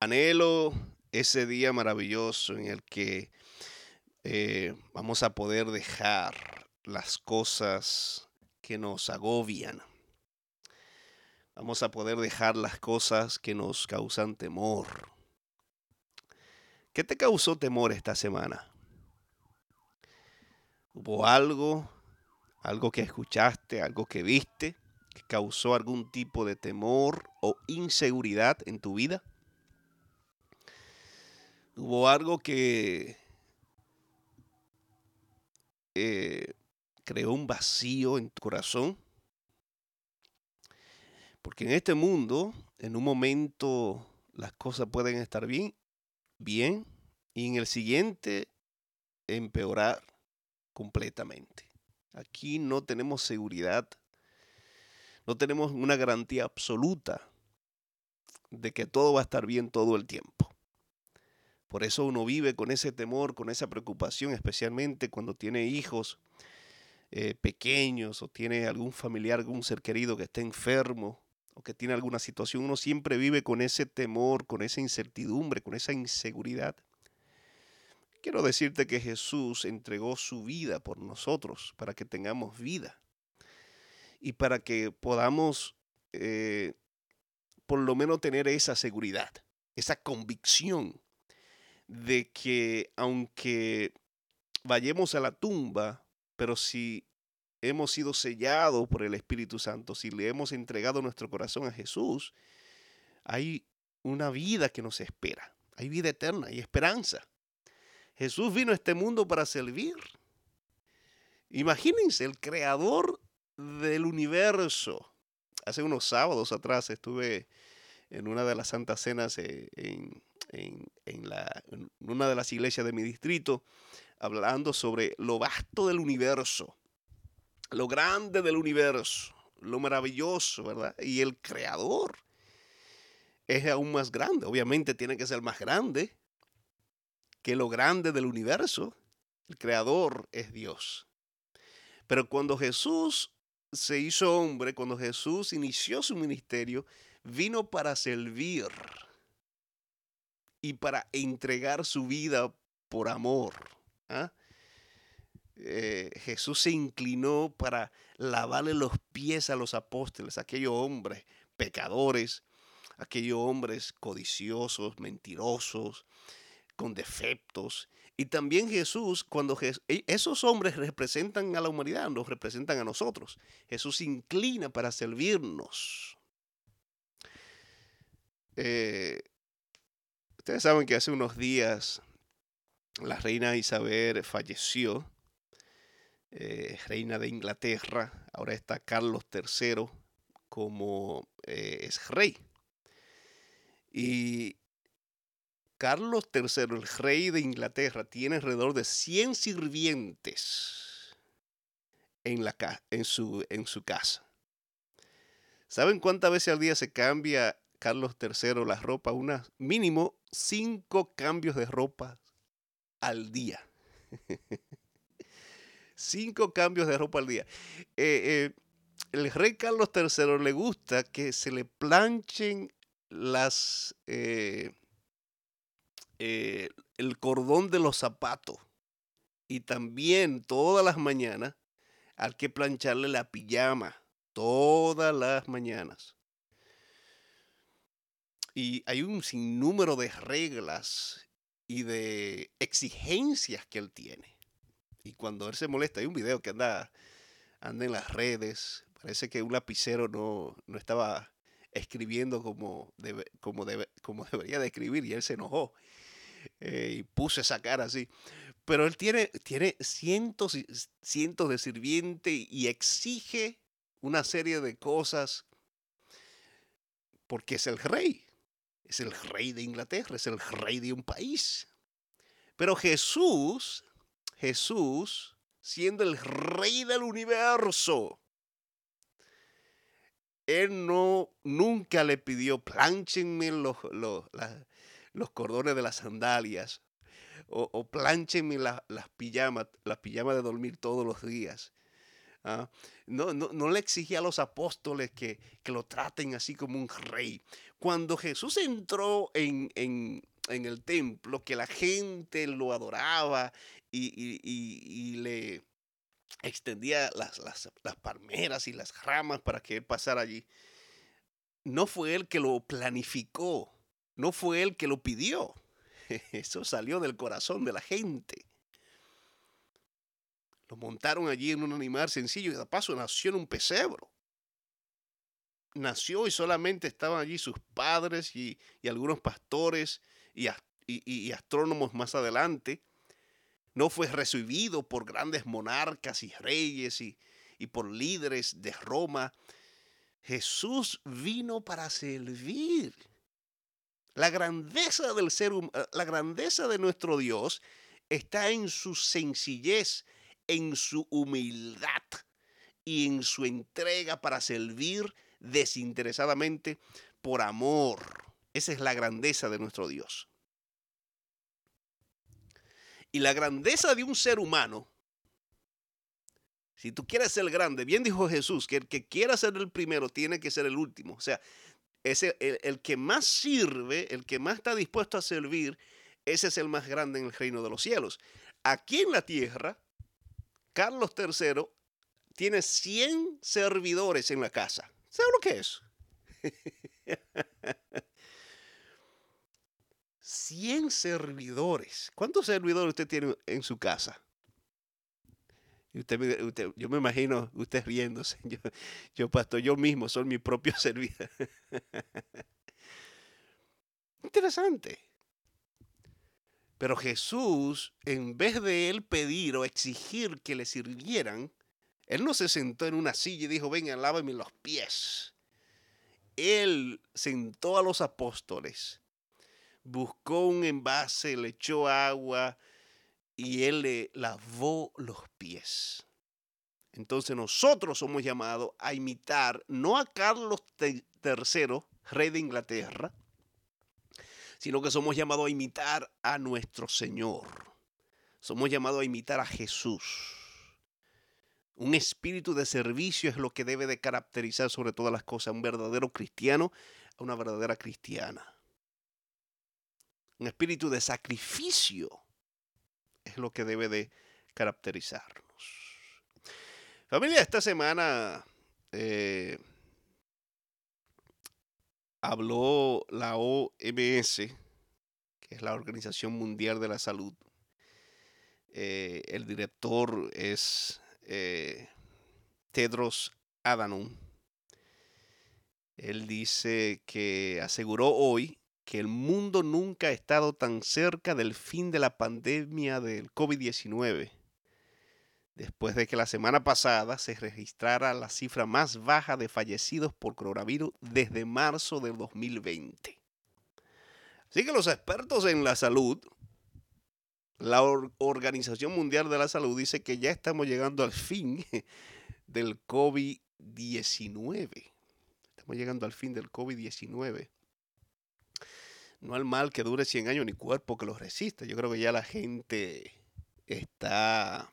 Anhelo ese día maravilloso en el que eh, vamos a poder dejar las cosas que nos agobian. Vamos a poder dejar las cosas que nos causan temor. ¿Qué te causó temor esta semana? ¿Hubo algo, algo que escuchaste, algo que viste, causó algún tipo de temor o inseguridad en tu vida? hubo algo que eh, creó un vacío en tu corazón. Porque en este mundo, en un momento, las cosas pueden estar bien, bien, y en el siguiente, empeorar completamente. Aquí no tenemos seguridad, no tenemos una garantía absoluta de que todo va a estar bien todo el tiempo. Por eso uno vive con ese temor, con esa preocupación, especialmente cuando tiene hijos eh, pequeños o tiene algún familiar, algún ser querido que esté enfermo o que tiene alguna situación. Uno siempre vive con ese temor, con esa incertidumbre, con esa inseguridad. Quiero decirte que Jesús entregó su vida por nosotros para que tengamos vida y para que podamos eh, por lo menos tener esa seguridad, esa convicción de que aunque vayamos a la tumba, pero si hemos sido sellados por el Espíritu Santo, si le hemos entregado nuestro corazón a Jesús, hay una vida que nos espera, hay vida eterna y esperanza. Jesús vino a este mundo para servir. Imagínense, el creador del universo. Hace unos sábados atrás estuve en una de las santas cenas eh, en, en, la, una de las iglesias de mi distrito, hablando sobre lo vasto del universo, lo grande del universo, lo maravilloso, ¿verdad? Y el creador es aún más grande. Obviamente tiene que ser más grande que lo grande del universo. El creador es Dios. Pero cuando Jesús se hizo hombre, cuando Jesús inició su ministerio, vino para servir y para entregar su vida por amor. ¿ah? Eh, Jesús se inclinó para lavarle los pies a los apóstoles, aquellos hombres pecadores, aquellos hombres codiciosos, mentirosos, con defectos. Y también Jesús, cuando e, esos hombres representan a la humanidad, nos representan a nosotros. Jesús se inclina para servirnos. Eh, Ustedes saben que hace unos días la reina Isabel falleció, eh, reina de Inglaterra, ahora está Carlos III como eh, es rey. Y Carlos III, el rey de Inglaterra, tiene alrededor de 100 sirvientes en, la, su, en su casa. ¿Saben cuántas veces al día se cambia Carlos III la ropa, una mínimo cinco cambios de ropa al día. cinco cambios de ropa al día. Eh, eh, el rey Carlos III le gusta que se le planchen las eh, el cordón de los zapatos y también todas las mañanas hay que plancharle la pijama todas las mañanas. Y hay un sinnúmero de reglas y de exigencias que él tiene. Y cuando él se molesta, hay un video que anda, anda en las redes. Parece que un lapicero no, no estaba escribiendo como, como, como debería de escribir y él se enojó eh, y puso esa cara así. Pero él tiene, tiene cientos y cientos de sirvientes y exige una serie de cosas porque es el rey. Es el rey de Inglaterra, es el rey de un país. Pero Jesús, Jesús, siendo el rey del universo, él no nunca le pidió planchenme los, cordones de las sandalias o, o planchenme las pijamas, las pijamas de dormir todos los días. ¿ah? No, no, no, le exigía a los apóstoles que, que, lo traten así como un rey. Cuando Jesús entró en, en, en el templo, que la gente lo adoraba y, y, y, le extendía las, las, las palmeras y las ramas para que él pasara allí, no fue él que lo planificó, no fue él que lo pidió. Eso salió del corazón de la gente. Lo montaron allí en un animal sencillo y de paso nació en un pesebro. Nació y solamente estaban allí sus padres y, algunos pastores y, astrónomos más adelante. No fue recibido por grandes monarcas y reyes y por líderes de Roma. Jesús vino para servir. La grandeza del ser la grandeza de nuestro Dios está en su sencillez, en su humildad y en su entrega para servir desinteresadamente por amor. Esa es la grandeza de nuestro Dios. Y la grandeza de un ser humano, si tú quieres ser grande, bien dijo Jesús, que el que quiera ser el primero tiene que ser el último. O sea, el que más sirve, el que más está dispuesto a servir, ese es el más grande en el reino de los cielos. Aquí en la tierra, Carlos III tiene 100 servidores en la casa. ¿Sabe lo que es? 100 servidores. ¿Cuántos servidores usted tiene en su casa? Usted, yo me imagino usted riéndose. Yo, yo, pastor, yo mismo soy mi propio servidor. Interesante. Pero Jesús, en vez de él pedir o exigir que le sirvieran, él no se sentó en una silla y dijo, venga, lávame los pies. Él sentó a los apóstoles, buscó un envase, le echó agua y él le lavó los pies. Entonces nosotros somos llamados a imitar no a Carlos III, rey de Inglaterra, sino que somos llamados a imitar a nuestro Señor. Somos llamados a imitar a Jesús. Un espíritu de servicio es lo que debe de caracterizar sobre todas las cosas un verdadero cristiano, a una verdadera cristiana. Un espíritu de sacrificio es lo que debe de caracterizarnos. Familia, esta semana eh, habló la OMS, que es la Organización Mundial de la Salud. Eh, el director es eh, Tedros Adhanom. Él dice que aseguró hoy que el mundo nunca ha estado tan cerca del fin de la pandemia del COVID-19 después de que la semana pasada se registrara la cifra más baja de fallecidos por coronavirus desde marzo del 2020. Así que los expertos en la salud, la Organización Mundial de la Salud dice que ya estamos llegando al fin del COVID-19. Estamos llegando al fin del COVID-19. No al mal que dure 100 años ni cuerpo que lo resista. Yo creo que ya la gente está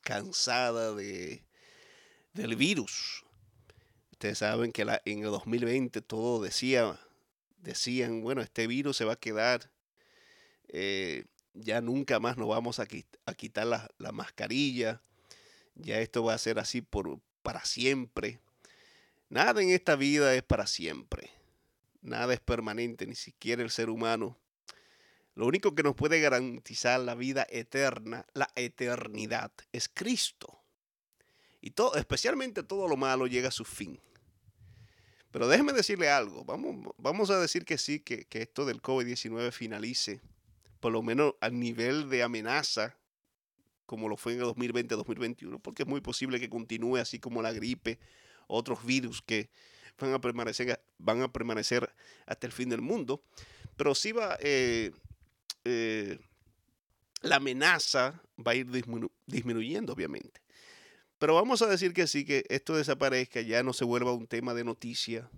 cansada de, del virus. Ustedes saben que en el 2020 todo decía, decían, bueno, este virus se va a quedar, eh, ya nunca más nos vamos a, quitar la, la, mascarilla, ya esto va a ser así por, para siempre. Nada en esta vida es para siempre, nada es permanente, ni siquiera el ser humano. Lo único que nos puede garantizar la vida eterna, la eternidad, es Cristo. Y todo, especialmente todo lo malo llega a su fin. Pero déjeme decirle algo. Vamos, vamos a decir que sí, que, que esto del COVID-19 finalice, por lo menos a nivel de amenaza, como lo fue en el 2020-2021, porque es muy posible que continúe así como la gripe, otros virus que van a permanecer, van a permanecer hasta el fin del mundo. Pero sí va, eh, eh, la amenaza va a ir disminuyendo, obviamente. Pero vamos a decir que sí, que esto desaparezca, ya no se vuelva un tema de noticia.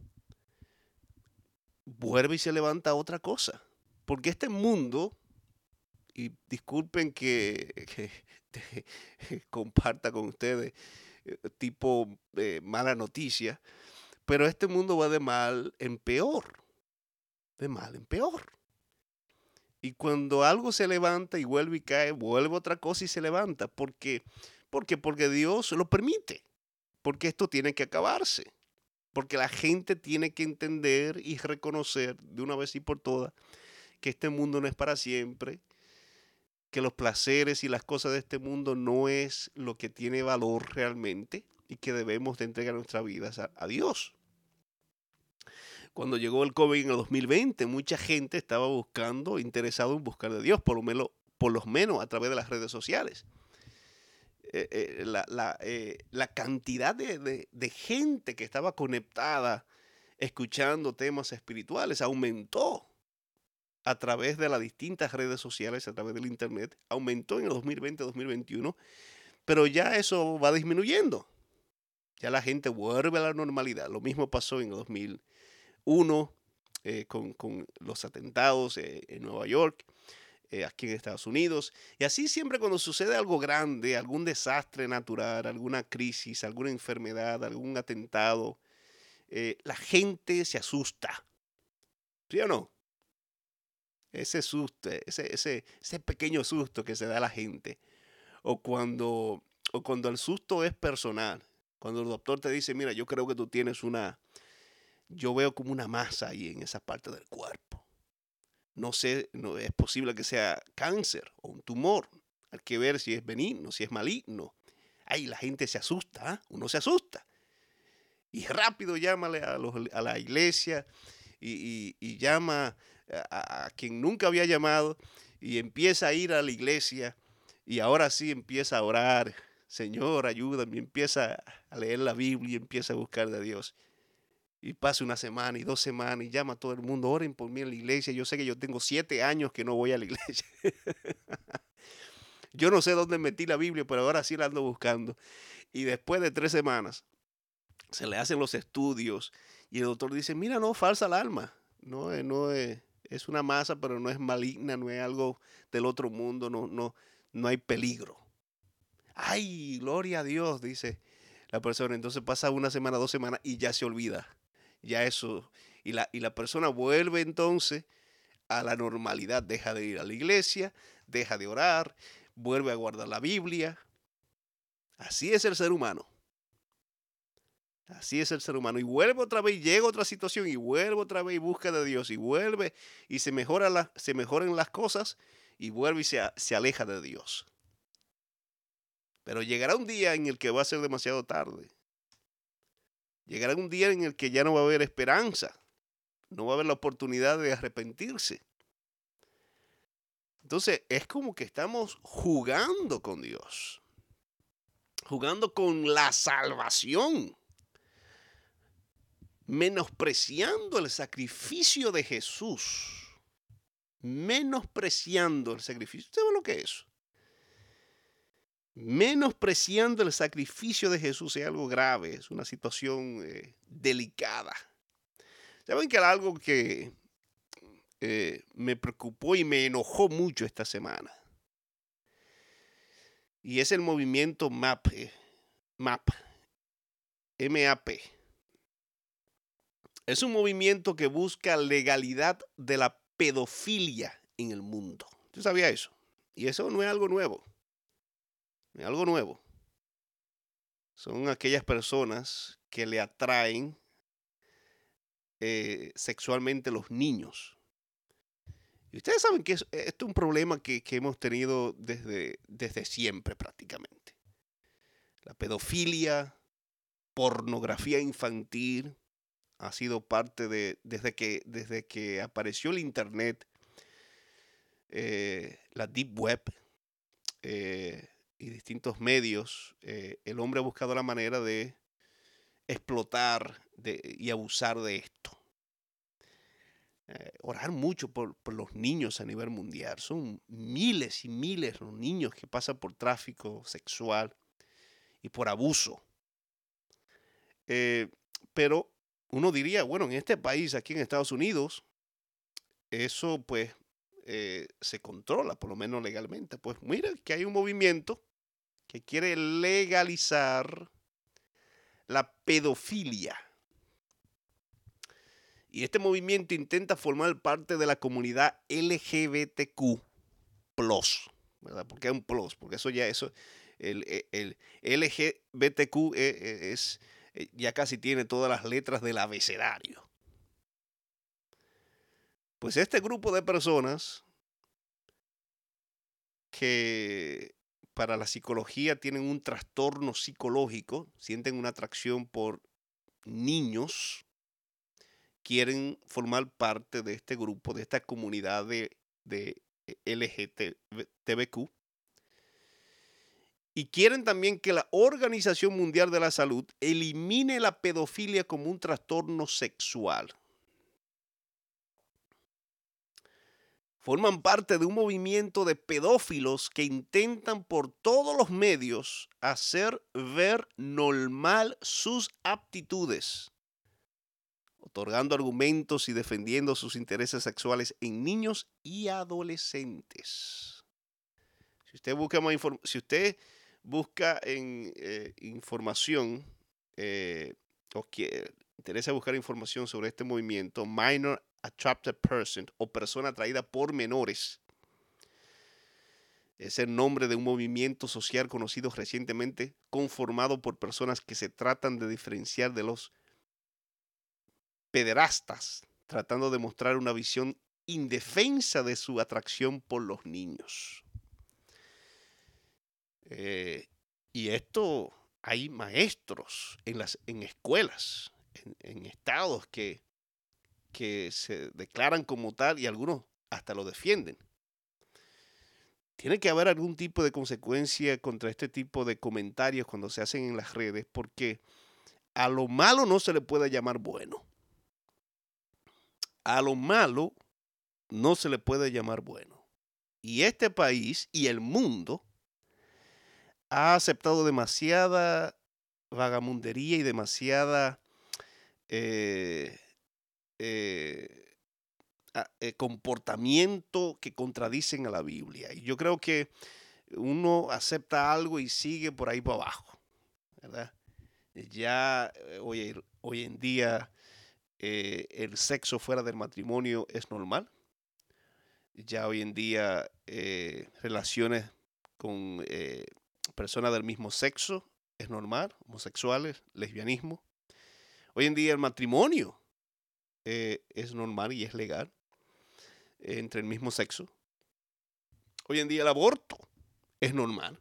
Vuelve y se levanta otra cosa. Porque este mundo, y disculpen que, comparta con ustedes eh, tipo mala noticia, pero este mundo va de mal en peor, de mal en peor. Y cuando algo se levanta y vuelve y cae, vuelve otra cosa y se levanta. ¿Por qué? Porque, porque Dios lo permite. Porque esto tiene que acabarse. Porque la gente tiene que entender y reconocer de una vez y por todas que este mundo no es para siempre, que los placeres y las cosas de este mundo no es lo que tiene valor realmente y que debemos de entregar nuestras vidas a, Dios. Cuando llegó el COVID en el 2020, mucha gente estaba buscando, interesado en buscar de Dios, por lo menos, por menos a través de las redes sociales. Eh, eh, la, la, eh, la, cantidad de, de, de gente que estaba conectada escuchando temas espirituales aumentó a través de las distintas redes sociales, a través del Internet, aumentó en el 2020-2021, pero ya eso va disminuyendo. Ya la gente vuelve a la normalidad. Lo mismo pasó en el 2001 eh, con, con, los atentados eh, en Nueva York, eh, aquí en Estados Unidos. Y así siempre cuando sucede algo grande, algún desastre natural, alguna crisis, alguna enfermedad, algún atentado, la gente se asusta. ¿Sí o no? ese susto, ese, ese, ese pequeño susto que se da a la gente. O cuando, o cuando el susto es personal. Cuando el doctor te dice, mira, yo creo que tú tienes una, yo veo como una masa ahí en esa parte del cuerpo. No sé, no es posible que sea cáncer o un tumor. Hay que ver si es benigno, si es maligno. Ahí la gente se asusta, ¿eh? uno se asusta. Y rápido llámale a, la iglesia y, llama a, quien nunca había llamado y empieza a ir a la iglesia y ahora sí empieza a orar. Señor, ayúdame, empieza a leer la Biblia y empieza a buscar de Dios. Y pasa una semana y dos semanas y llama a todo el mundo, oren por mí en la iglesia. Yo sé que yo tengo siete años que no voy a la iglesia. yo no sé dónde metí la Biblia, pero ahora sí la ando buscando. Y después de tres semanas, se le hacen los estudios y el doctor dice, mira, no, falsa alarma. No, no es, es una masa, pero no es maligna, no es algo del otro mundo, no, no, no hay peligro. Ay, gloria a Dios, dice la persona. Entonces pasa una semana, dos semanas y ya se olvida. Ya eso. Y la, y la persona vuelve entonces a la normalidad. Deja de ir a la iglesia, deja de orar, vuelve a guardar la Biblia. Así es el ser humano. Así es el ser humano. Y vuelve otra vez, llega otra situación y vuelve otra vez y busca de Dios y vuelve y se, mejora la, se mejoran las cosas y vuelve y se, se aleja de Dios. Pero llegará un día en el que va a ser demasiado tarde. Llegará un día en el que ya no va a haber esperanza. No va a haber la oportunidad de arrepentirse. Entonces es como que estamos jugando con Dios. Jugando con la salvación menospreciando el sacrificio de Jesús, menospreciando el sacrificio. ¿Usted ve lo que es? Menospreciando el sacrificio de Jesús es algo grave, es una situación eh, delicada. ¿Saben que era algo que eh, me preocupó y me enojó mucho esta semana? Y es el movimiento MAP, eh, MAP, M-A-P es un movimiento que busca legalidad de la pedofilia en el mundo. ¿Tú sabías eso? Y eso no es algo nuevo. Es algo nuevo. Son aquellas personas que le atraen eh, sexualmente los niños. Y ustedes saben que esto es un problema que, que hemos tenido desde, desde siempre prácticamente. La pedofilia, pornografía infantil, ha sido parte de, desde que, desde que apareció el Internet, eh, la Deep Web eh, y distintos medios, eh, el hombre ha buscado la manera de explotar de, y abusar de esto. orar mucho por, por, los niños a nivel mundial. Son miles y miles los niños que pasan por tráfico sexual y por abuso. pero uno diría, bueno, en este país, aquí en Estados Unidos, eso pues eh, se controla, por lo menos legalmente. Pues mira que hay un movimiento que quiere legalizar la pedofilia. Y este movimiento intenta formar parte de la comunidad LGBTQ, ¿verdad? Porque es un plus, porque eso ya, eso, el, el, LGBTQ e, e, es, eh, ya casi tiene todas las letras del abecedario. Pues este grupo de personas que para la psicología tienen un trastorno psicológico, sienten una atracción por niños, quieren formar parte de este grupo, de esta comunidad de, LGTBQ. Y quieren también que la Organización Mundial de la Salud elimine la pedofilia como un trastorno sexual. Forman parte de un movimiento de pedófilos que intentan por todos los medios hacer ver normal sus aptitudes, otorgando argumentos y defendiendo sus intereses sexuales en niños y adolescentes. Si usted busca, más si usted busca en eh, información eh, o quiere, interesa buscar información sobre este movimiento, Minor attracted person o persona atraída por menores. Es el nombre de un movimiento social conocido recientemente, conformado por personas que se tratan de diferenciar de los pederastas, tratando de mostrar una visión indefensa de su atracción por los niños. Eh, y esto hay maestros en, las, en escuelas, en estados que que se declaran como tal y algunos hasta lo defienden. Tiene que haber algún tipo de consecuencia contra este tipo de comentarios cuando se hacen en las redes, porque a lo malo no se le puede llamar bueno. A lo malo no se le puede llamar bueno. Y este país y el mundo ha aceptado demasiada vagamundería y demasiada eh, eh, eh, comportamiento que contradicen a la Biblia. Y yo creo que uno acepta algo y sigue por ahí para abajo, ¿verdad? Ya eh, hoy, hoy en día el sexo fuera del matrimonio es normal. Ya hoy en día relaciones con personas del mismo sexo es normal, homosexuales, lesbianismo. Hoy en día el matrimonio eh, es normal y es legal entre el mismo sexo. Hoy en día el aborto es normal,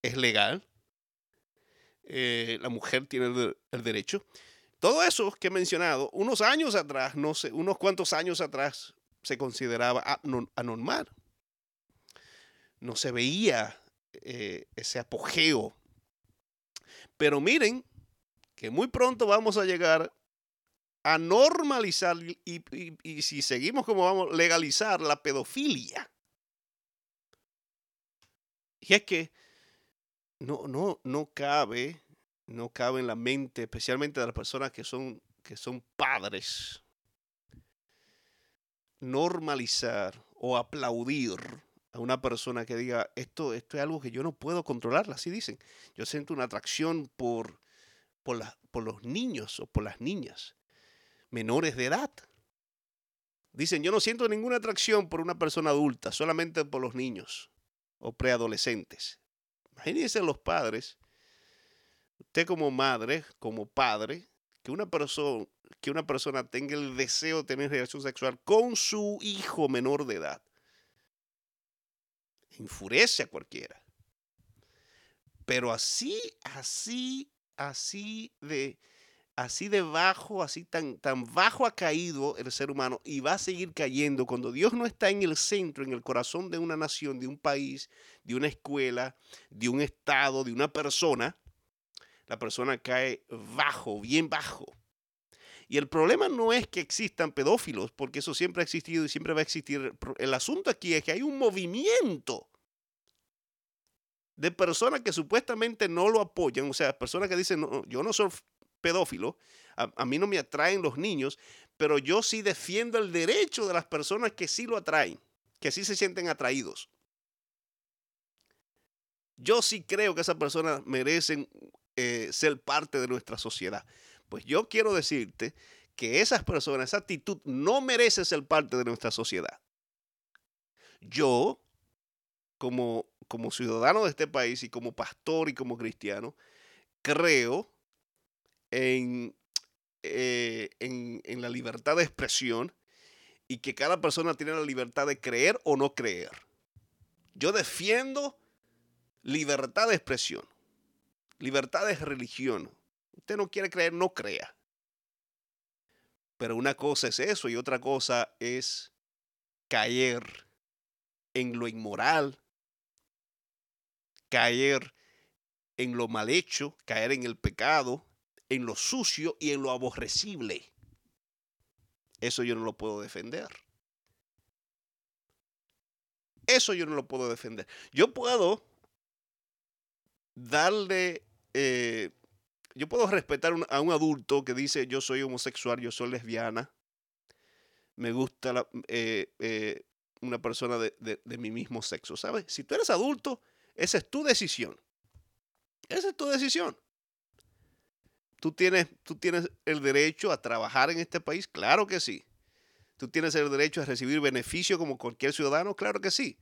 es legal. Eh, la mujer tiene el, derecho. Todo eso que he mencionado, unos años atrás, no sé, unos cuantos años atrás, se consideraba anormal. No se veía eh, ese apogeo. Pero miren que muy pronto vamos a llegar a normalizar y, si seguimos como vamos, legalizar la pedofilia. Y es que no, no, no cabe, no cabe en la mente, especialmente de las personas que son, que son padres, normalizar o aplaudir a una persona que diga, esto, esto es algo que yo no puedo controlar, así dicen. Yo siento una atracción por, por, por los niños o por las niñas menores de edad. Dicen, yo no siento ninguna atracción por una persona adulta, solamente por los niños o preadolescentes. Imagínense los padres, usted como madre, como padre, que una persona, que una persona tenga el deseo de tener relación sexual con su hijo menor de edad. Enfurece a cualquiera. Pero así, así, así de, así de bajo, así tan, tan bajo ha caído el ser humano y va a seguir cayendo cuando Dios no está en el centro, en el corazón de una nación, de un país, de una escuela, de un estado, de una persona, la persona cae bajo, bien bajo. Y el problema no es que existan pedófilos, porque eso siempre ha existido y siempre va a existir. El asunto aquí es que hay un movimiento de personas que supuestamente no lo apoyan, o sea, personas que dicen, no, yo no soy pedófilo, a, mí no me atraen los niños, pero yo sí defiendo el derecho de las personas que sí lo atraen, que sí se sienten atraídos. Yo sí creo que esas personas merecen eh, ser parte de nuestra sociedad. Pues yo quiero decirte que esas personas, esa actitud no merece ser parte de nuestra sociedad. Yo, como, como ciudadano de este país y como pastor y como cristiano, creo en, eh, en, en la libertad de expresión y que cada persona tiene la libertad de creer o no creer. Yo defiendo libertad de expresión, libertad de religión. Usted no quiere creer, no crea. Pero una cosa es eso y otra cosa es caer en lo inmoral, caer en lo mal hecho, caer en el pecado, en lo sucio y en lo aborrecible. Eso yo no lo puedo defender. Eso yo no lo puedo defender. Yo puedo darle, eh, yo puedo respetar a un adulto que dice yo soy homosexual, yo soy lesbiana, me gusta eh, eh, una persona de, de mi mismo sexo, ¿sabes? Si tú eres adulto, esa es tu decisión. Esa es tu decisión. ¿Tú tienes, tú tienes el derecho a trabajar en este país, claro que sí. ¿Tú tienes el derecho a recibir beneficio como cualquier ciudadano? Claro que sí.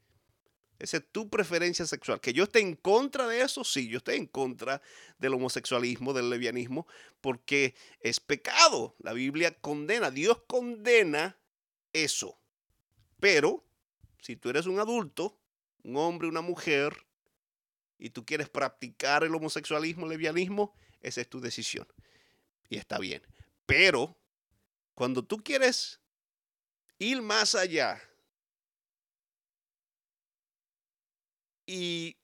Esa es tu preferencia sexual. Que yo esté en contra de eso, sí, yo estoy en contra del homosexualismo, del lesbianismo, porque es pecado. La Biblia condena, Dios condena eso. Pero si tú eres un adulto, un hombre, una mujer, y tú quieres practicar el homosexualismo, el lesbianismo, esa es tu decisión. Y está bien. Pero cuando tú quieres ir más allá y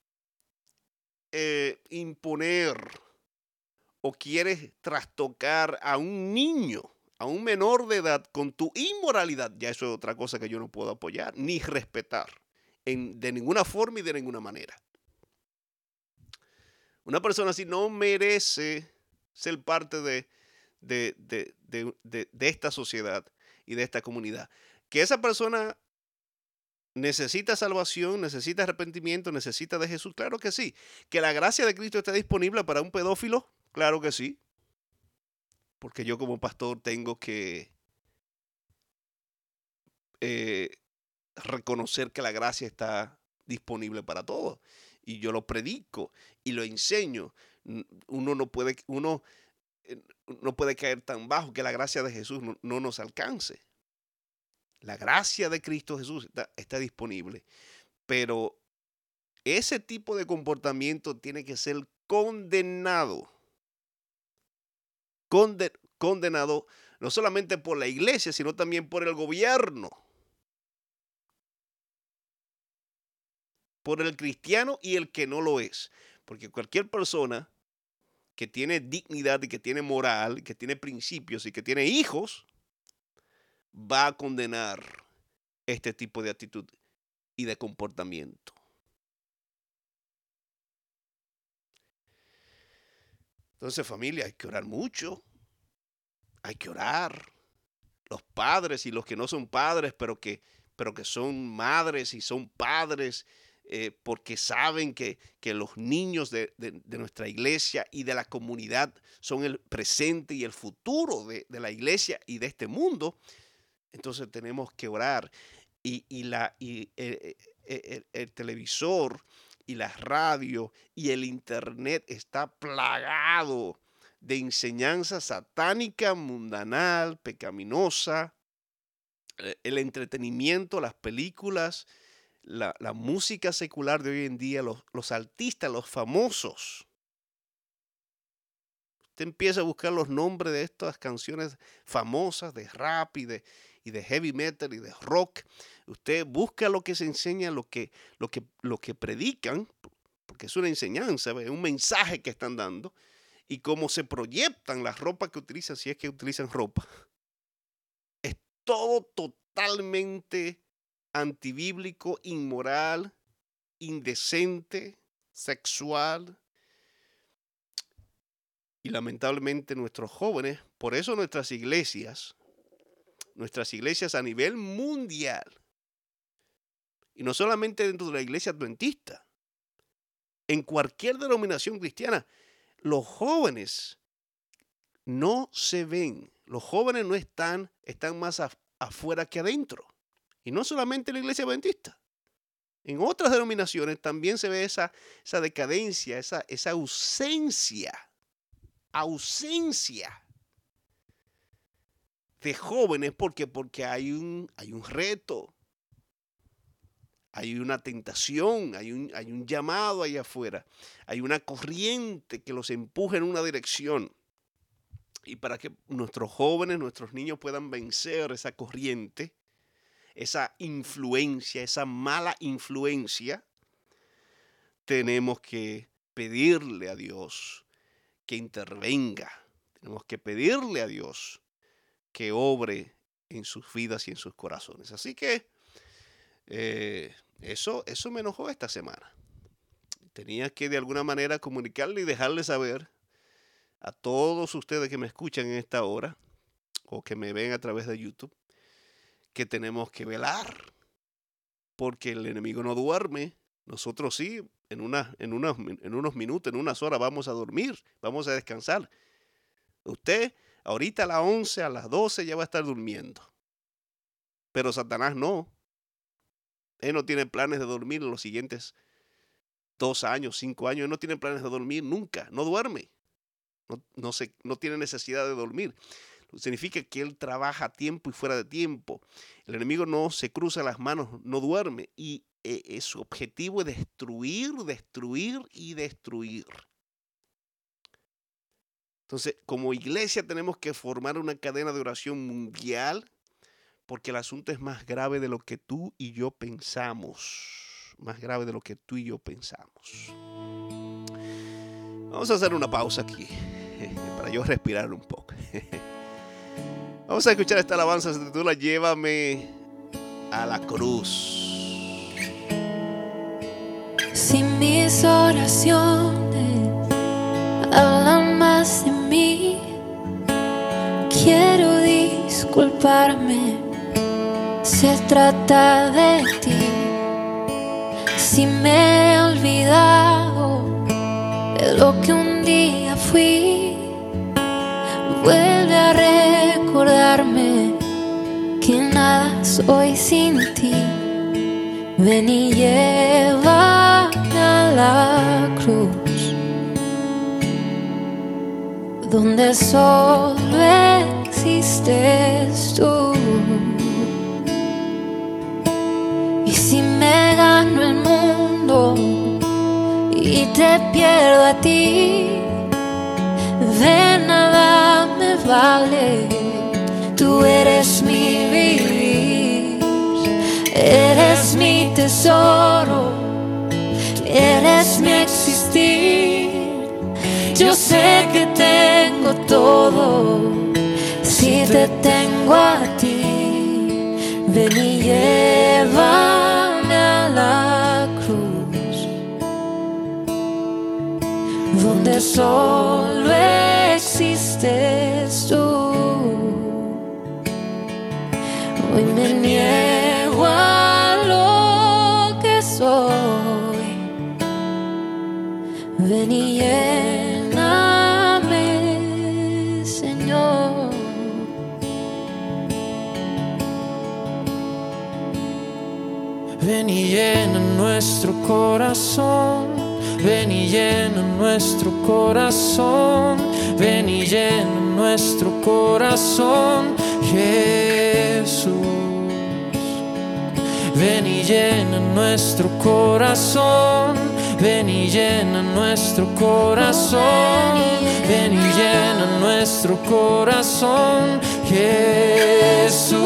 eh, imponer o quieres trastocar a un niño, a un menor de edad con tu inmoralidad, ya eso es otra cosa que yo no puedo apoyar ni respetar en, de ninguna forma y de ninguna manera. Una persona así no merece ser parte de, de, de esta sociedad y de esta comunidad que esa persona necesita salvación, necesita arrepentimiento, necesita de Jesús, claro que sí. Que la gracia de Cristo está disponible para un pedófilo, claro que sí. Porque yo como pastor tengo que eh, reconocer que la gracia está disponible para todos. Y yo lo predico y lo enseño. Uno no puede, uno eh, no puede caer tan bajo que la gracia de Jesús no nos alcance. La gracia de Cristo Jesús está, disponible. Pero ese tipo de comportamiento tiene que ser condenado. condenado no solamente por la iglesia, sino también por el gobierno. Por el cristiano y el que no lo es. Porque cualquier persona que tiene dignidad y que tiene moral, que tiene principios y que tiene hijos, va a condenar este tipo de actitud y de comportamiento. Entonces familia, hay que orar mucho. Hay que orar. Los padres y los que no son padres, pero que, pero que son madres y son padres, eh, porque saben que, que los niños de, de, nuestra iglesia y de la comunidad son el presente y el futuro de, de la iglesia y de este mundo. Entonces tenemos que orar. Y, la, y eh, eh, el, televisor y la radio y el internet está plagado de enseñanza satánica, mundanal, pecaminosa, el entretenimiento, las películas, la, música secular de hoy en día, los, los artistas, los famosos. Usted empieza a buscar los nombres de estas canciones famosas de rap y de, y de heavy metal y de rock. Usted busca lo que se enseña, lo que, lo que, lo que predican, porque es una enseñanza, es un mensaje que están dando, y cómo se proyectan las ropas que utilizan, si es que utilizan ropa. Es todo totalmente antibíblico, inmoral, indecente, sexual. Y lamentablemente nuestros jóvenes, por eso nuestras iglesias nuestras iglesias a nivel mundial. Y no solamente dentro de la iglesia adventista. En cualquier denominación cristiana los jóvenes no se ven. Los jóvenes no están, están más afuera que adentro. Y no solamente en la iglesia adventista. En otras denominaciones también se ve esa, esa decadencia, esa, esa ausencia, ausencia de jóvenes. ¿Por Porque hay un, hay un reto, hay una tentación, hay un, hay un llamado ahí afuera, hay una corriente que los empuja en una dirección. Y para que nuestros jóvenes, nuestros niños puedan vencer esa corriente, esa influencia, esa mala influencia, tenemos que pedirle a Dios que intervenga. Tenemos que pedirle a Dios que obre en sus vidas y en sus corazones. Así que eh, eso, eso me enojó esta semana. Tenía que de alguna manera comunicarle y dejarle saber a todos ustedes que me escuchan en esta hora o que me ven a través de YouTube que tenemos que velar porque el enemigo no duerme. Nosotros sí, en, una, en, en unos minutos, en unas horas vamos a dormir, vamos a descansar. Usted ahorita a las 11, a las 12 ya va a estar durmiendo. Pero Satanás no. Él no tiene planes de dormir en los siguientes dos años, cinco años. Él no tiene planes de dormir nunca. No duerme. No, no, se, no tiene necesidad de dormir. Significa que él trabaja a tiempo y fuera de tiempo. El enemigo no se cruza las manos, no duerme. Y eh, su objetivo es destruir, destruir y destruir. Entonces, como iglesia tenemos que formar una cadena de oración mundial porque el asunto es más grave de lo que tú y yo pensamos. Más grave de lo que tú y yo pensamos. Vamos a hacer una pausa aquí para yo respirar un poco. Vamos a escuchar esta alabanza, se titula Llévame a la cruz. Si mis oraciones hablan más de mí, quiero disculparme se trata de ti. Si me he olvidado de lo que un día fui, vuelve a soy sin ti. Ven y llévame a la cruz, donde solo existes tú. si me gano el mundo y te pierdo a ti, de nada me vale. Tú eres mi vivir, eres mi tesoro, eres mi existir. Yo sé que tengo todo si te tengo a ti. Ven y lleva donde solo existes tú. Hoy me niego Ven y lléname, Señor. Ven y llena nuestro corazón Ven y llena nuestro corazón, ven y llena nuestro corazón, Jesús. Ven y llena nuestro corazón, ven y llena nuestro corazón, ven y llena nuestro corazón, Jesús.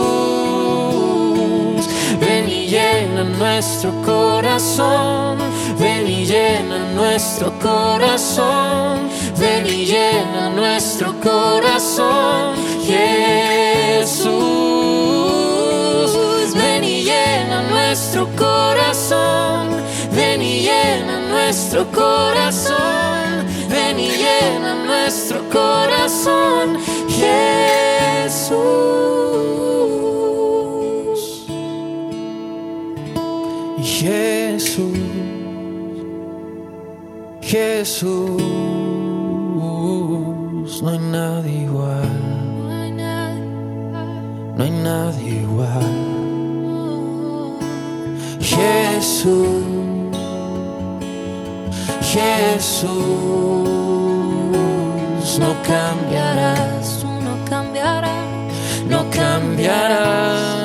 Ven y llena nuestro corazón Ven y llena nuestro corazón, ven y llena nuestro corazón, Jesús. Ven y llena nuestro corazón, nuestro corazón, ven y llena nuestro corazón, Jesús. Jesús. Jesús. no hay nadie igual, no hay nadie igual. Jesús, Jesús, no cambiarás, tú no cambiarás. no cambiarás.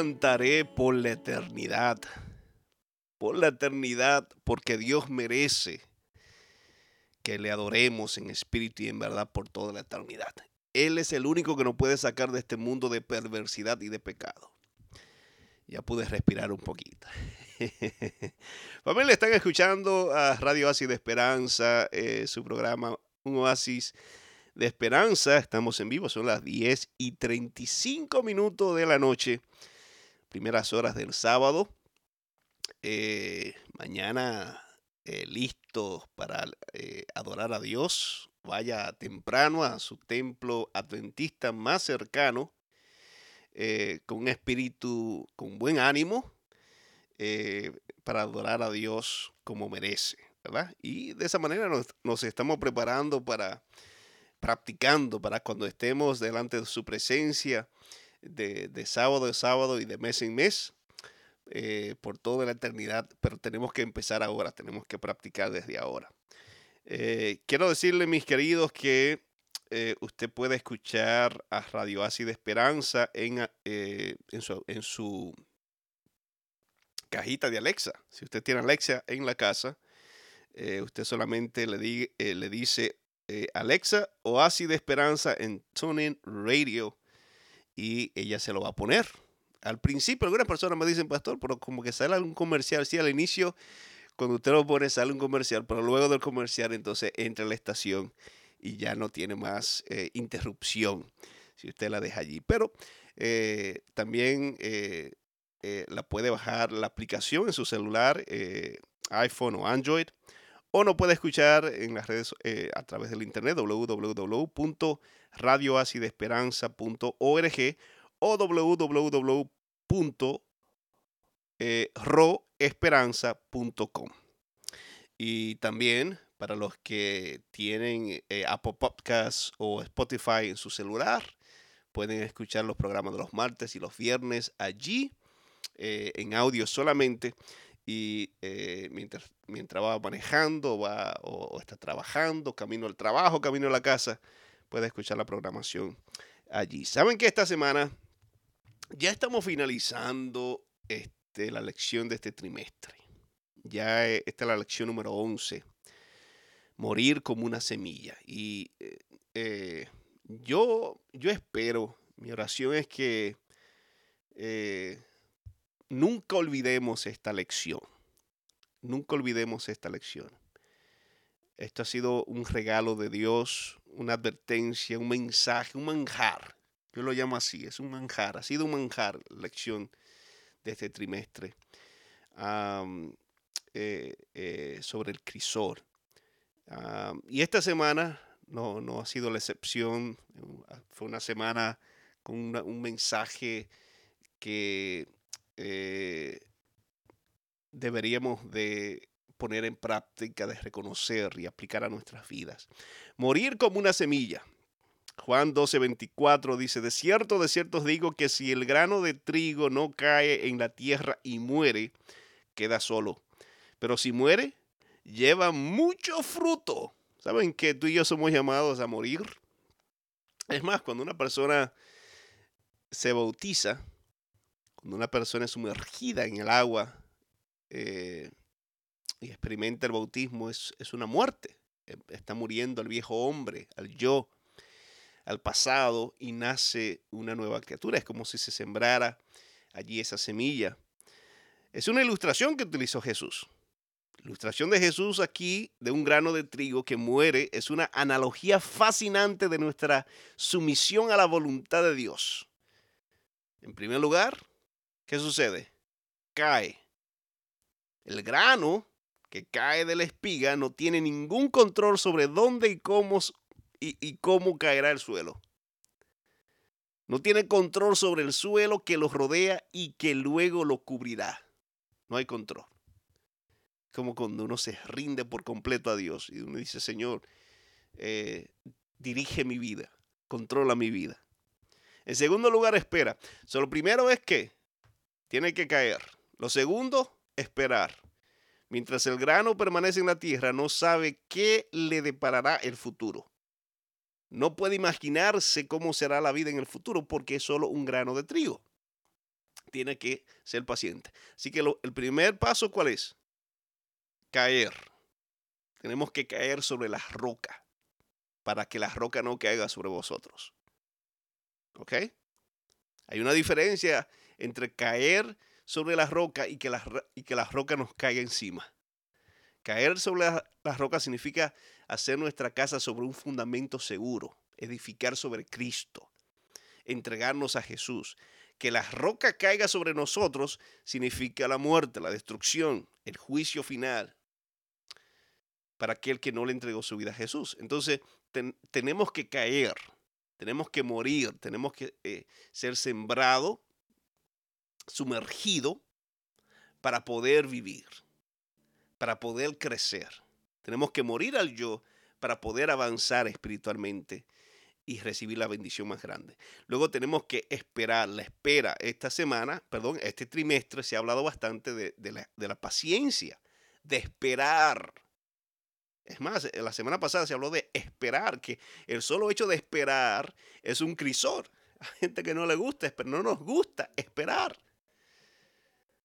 Cantaré por la eternidad. Por la eternidad, porque Dios merece que le adoremos en espíritu y en verdad por toda la eternidad. Él es el único que nos puede sacar de este mundo de perversidad y de pecado. Ya pude respirar un poquito. Familia, están escuchando a Radio Oasis de Esperanza, eh, su programa Un Oasis de Esperanza. Estamos en vivo, son las 10 y 35 minutos de la noche, primeras horas del sábado. Eh, mañana eh, listos para eh, adorar a Dios. Vaya temprano a su templo adventista más cercano, eh, con un espíritu, con buen ánimo, para adorar a Dios como merece, ¿verdad? Y de esa manera nos, nos estamos preparando para, practicando para cuando estemos delante de su presencia de, de sábado en sábado y de mes en mes eh, por toda la eternidad, pero tenemos que empezar ahora, tenemos que practicar desde ahora. Eh, quiero decirle, mis queridos, que eh, usted puede escuchar a Radio Así de Esperanza en, en, su, cajita de Alexa. Si usted tiene Alexa en la casa, usted solamente le, di- le dice Alexa Oasis de Esperanza en TuneIn Radio y ella se lo va a poner. Al principio algunas personas me dicen, pastor, pero como que sale algún comercial, sí, al inicio, cuando usted lo pone sale un comercial, pero luego del comercial entonces entra a la estación y ya no tiene más eh, interrupción si usted la deja allí. Pero eh, también eh, la puede bajar la aplicación en su celular, iPhone o Android, o no puede escuchar en las redes a través del internet www.radioasidesperanza.org o www.roesperanza.com. Y también para los que tienen eh, Apple Podcasts o Spotify en su celular, pueden escuchar los programas de los martes y los viernes allí, eh, en audio solamente. Y eh, mientras, mientras va manejando va, o está trabajando, camino al trabajo, camino a la casa, puede escuchar la programación allí. Saben que esta semana ya estamos finalizando este, la lección de este trimestre. Ya eh, esta es la lección número 11. Morir como una semilla. Y eh, eh, yo, yo espero, mi oración es que nunca olvidemos esta lección. Nunca olvidemos esta lección. Esto ha sido un regalo de Dios, una advertencia, un mensaje, un manjar Yo lo llamo así, es un manjar, ha sido un manjar la lección de este trimestre eh, eh, sobre el crisol. Y esta semana no, no ha sido la excepción, uh, fue una semana con un mensaje que eh, deberíamos de poner en práctica, de reconocer y aplicar a nuestras vidas. Morir como una semilla. Juan 12, 24 dice, de cierto, de cierto os digo que si el grano de trigo no cae en la tierra y muere, queda solo. Pero si muere, lleva mucho fruto. ¿Saben que tú y yo somos llamados a morir? Es más, cuando una persona se bautiza, cuando una persona es sumergida en el agua eh, y experimenta el bautismo, es, es una muerte. Eh, Está muriendo al viejo hombre, al yo, al pasado y nace una nueva criatura. Es como si se sembrara allí esa semilla. Es una ilustración que utilizó Jesús. La ilustración de Jesús aquí de un grano de trigo que muere es una analogía fascinante de nuestra sumisión a la voluntad de Dios. En primer lugar, ¿qué sucede? Cae. El grano que cae de la espiga no tiene ningún control sobre dónde y cómo, y, cómo caerá el suelo. No tiene control sobre el suelo que lo rodea y que luego lo cubrirá. No hay control. Como cuando uno se rinde por completo a Dios y uno dice, Señor, eh, dirige mi vida, controla mi vida. En segundo lugar, espera. So, lo primero es que tiene que caer. Lo segundo, esperar. Mientras el grano permanece en la tierra, no sabe qué le deparará el futuro. No puede imaginarse cómo será la vida en el futuro porque es solo un grano de trigo. Tiene que ser paciente. Así que el primer paso, ¿cuál es? Caer. Tenemos que caer sobre la roca para que la roca no caiga sobre vosotros. ¿Ok? Hay una diferencia entre caer sobre la roca y que la, y que la roca nos caiga encima. Caer sobre la, la roca significa hacer nuestra casa sobre un fundamento seguro, edificar sobre Cristo, entregarnos a Jesús. Que la roca caiga sobre nosotros significa la muerte, la destrucción, el juicio final para aquel que no le entregó su vida a Jesús. Entonces, ten- tenemos que caer, tenemos que morir, tenemos que eh, ser sembrado, sumergido, para poder vivir, para poder crecer. Tenemos que morir al yo para poder avanzar espiritualmente y recibir la bendición más grande. Luego tenemos que esperar, la espera. Esta semana, perdón, este trimestre se ha hablado bastante de, la, de la paciencia, de esperar. Es más, eh, la semana pasada se habló de esperar, que el solo hecho de esperar es un crisor. Hay gente que no le gusta, pero no nos gusta esperar.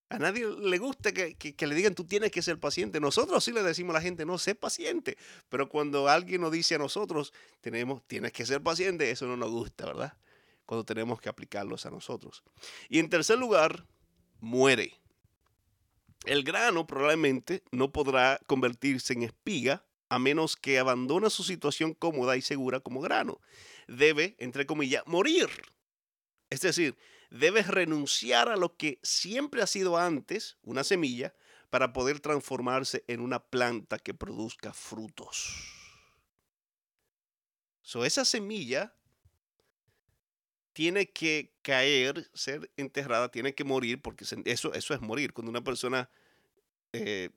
A nadie le gusta que, que- le digan tú tienes que ser paciente. Nosotros sí le decimos a la gente, no, sé paciente. Pero cuando alguien nos dice a nosotros, tenemos, tienes que ser paciente, eso no nos gusta, ¿verdad? Cuando tenemos que aplicarlos a nosotros. Y en tercer lugar, muere. El grano probablemente no podrá convertirse en espiga a menos que abandone su situación cómoda y segura como grano. Debe, entre comillas, morir. Es decir, debes renunciar a lo que siempre ha sido antes, una semilla, para poder transformarse en una planta que produzca frutos. So, esa semilla tiene que caer, ser enterrada, tiene que morir, porque eso, eso es morir. Cuando una persona eh,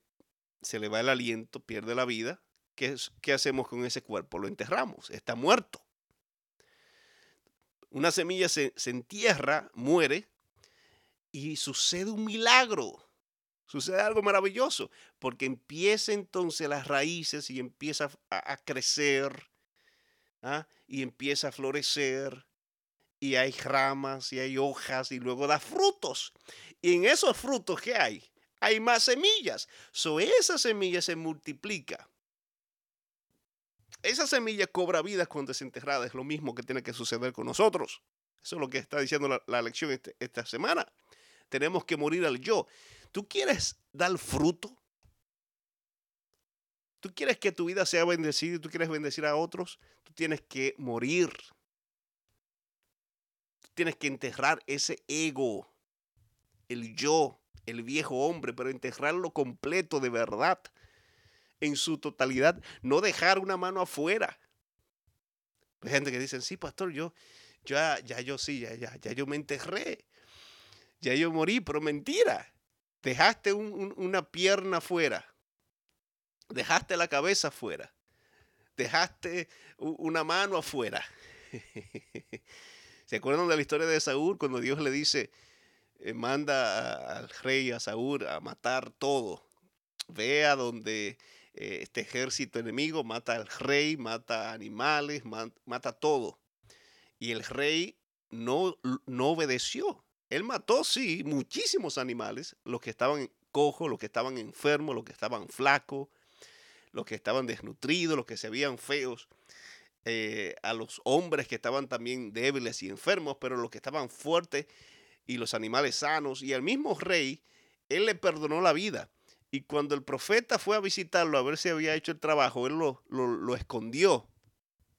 se le va el aliento, pierde la vida, ¿qué, ¿qué hacemos con ese cuerpo? Lo enterramos, está muerto. Una semilla se, se entierra, muere, y sucede un milagro. Sucede algo maravilloso, porque empieza entonces las raíces y empieza a, crecer, ¿ah? y empieza a florecer, y hay ramas, y hay hojas, y luego da frutos. Y en esos frutos, ¿qué hay? Hay más semillas. So, esa semilla se multiplica. Esa semilla cobra vida cuando es enterrada. Es lo mismo que tiene que suceder con nosotros. Eso es lo que está diciendo la, la lección este- esta semana. Tenemos que morir al yo. ¿Tú quieres dar fruto? ¿Tú quieres que tu vida sea bendecida y tú quieres bendecir a otros? Tú tienes que morir. tienes que enterrar ese ego, el yo, el viejo hombre, pero enterrarlo completo de verdad, en su totalidad, no dejar una mano afuera. Hay gente que dice, sí, pastor, yo, ya, ya yo sí, ya, ya, ya yo me enterré, ya yo morí, pero mentira. Dejaste un- un- una pierna afuera, dejaste la cabeza afuera, dejaste una mano afuera. ¿Se acuerdan de la historia de Saúl cuando Dios le dice, eh, manda al rey, a Saúl, a matar todo? Ve a donde eh, este ejército enemigo mata al rey, mata animales, ma- mata todo. Y el rey no, no obedeció. Él mató, sí, muchísimos animales, los que estaban cojos, los que estaban enfermos, los que estaban flacos, los que estaban desnutridos, los que se veían feos, eh, a los hombres que estaban también débiles y enfermos, pero los que estaban fuertes y los animales sanos. Y al mismo rey, él le perdonó la vida. Y cuando el profeta fue a visitarlo a ver si había hecho el trabajo, él lo, lo- lo escondió.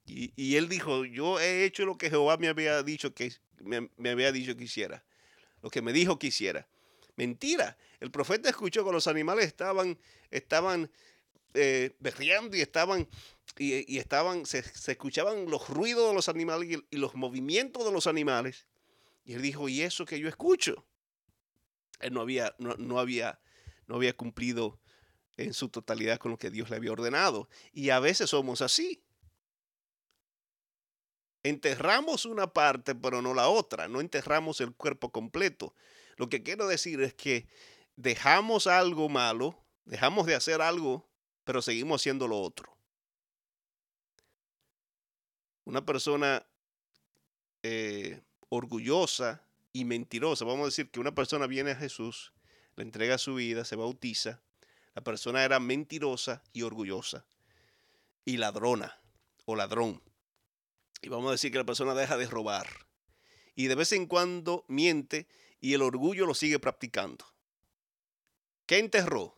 Y, y él dijo, yo he hecho lo que Jehová me había dicho que me, me había dicho que hiciera. Lo que me dijo que hiciera. Mentira. El profeta escuchó que los animales estaban, estaban eh, berreando y estaban, y, y estaban, se, se escuchaban los ruidos de los animales y, y los movimientos de los animales. Y él dijo, ¿y eso que yo escucho? Él no había, no, no había, no había cumplido en su totalidad con lo que Dios le había ordenado. Y a veces somos así. Enterramos una parte, pero no la otra. No enterramos el cuerpo completo. Lo que quiero decir es que dejamos algo malo, dejamos de hacer algo, pero seguimos haciendo lo otro. Una persona eh, orgullosa y mentirosa, vamos a decir que una persona viene a Jesús, entrega su vida, se bautiza. La persona era mentirosa y orgullosa y ladrona o ladrón. Y vamos a decir que la persona deja de robar. Y de vez en cuando miente y el orgullo lo sigue practicando. ¿Qué enterró?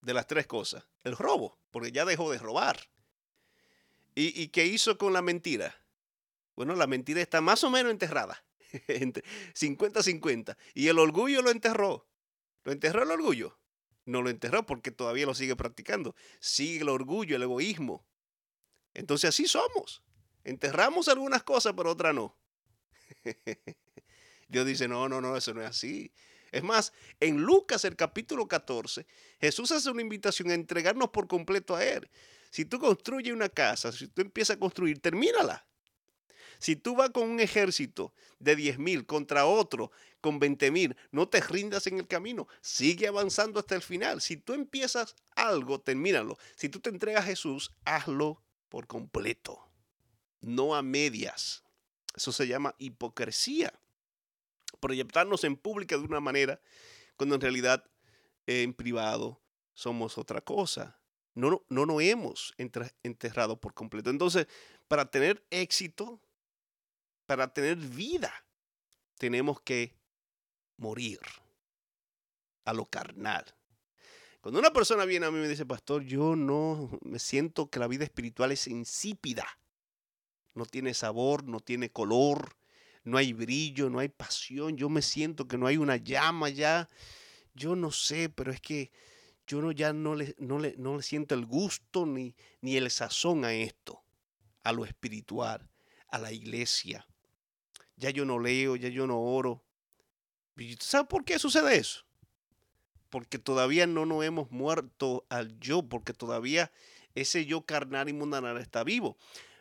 De las tres cosas. El robo, porque ya dejó de robar. ¿Y, y qué hizo con la mentira? Bueno, la mentira está más o menos enterrada. Entre 50-50. Y el orgullo lo enterró. ¿Lo enterró el orgullo? No lo enterró porque todavía lo sigue practicando. Sigue el orgullo, el egoísmo. Entonces así somos. Enterramos algunas cosas, pero otras no. Dios dice, no, no, no, eso no es así. Es más, en Lucas el capítulo 14, Jesús hace una invitación a entregarnos por completo a Él. Si tú construyes una casa, si tú empiezas a construir, termínala. Si tú vas con un ejército de 10 mil contra otro con 20 mil, no te rindas en el camino. Sigue avanzando hasta el final. Si tú empiezas algo, termínalo. Si tú te entregas a Jesús, hazlo por completo, no a medias. Eso se llama hipocresía. Proyectarnos en pública de una manera cuando en realidad eh, en privado somos otra cosa. No, no, no nos hemos enterrado por completo. Entonces, para tener éxito, para tener vida, tenemos que morir a lo carnal. Cuando una persona viene a mí y me dice, pastor, yo no me siento que la vida espiritual es insípida. No tiene sabor, no tiene color, no hay brillo, no hay pasión. Yo me siento que no hay una llama ya. Yo no sé, pero es que yo no, ya no le, no, le, no le siento el gusto ni, ni el sazón a esto, a lo espiritual, a la iglesia. Ya yo no leo, ya yo no oro. ¿Y tú ¿Sabes por qué sucede eso? Porque todavía no nos hemos muerto al yo, porque todavía ese yo carnal y mundanal está vivo.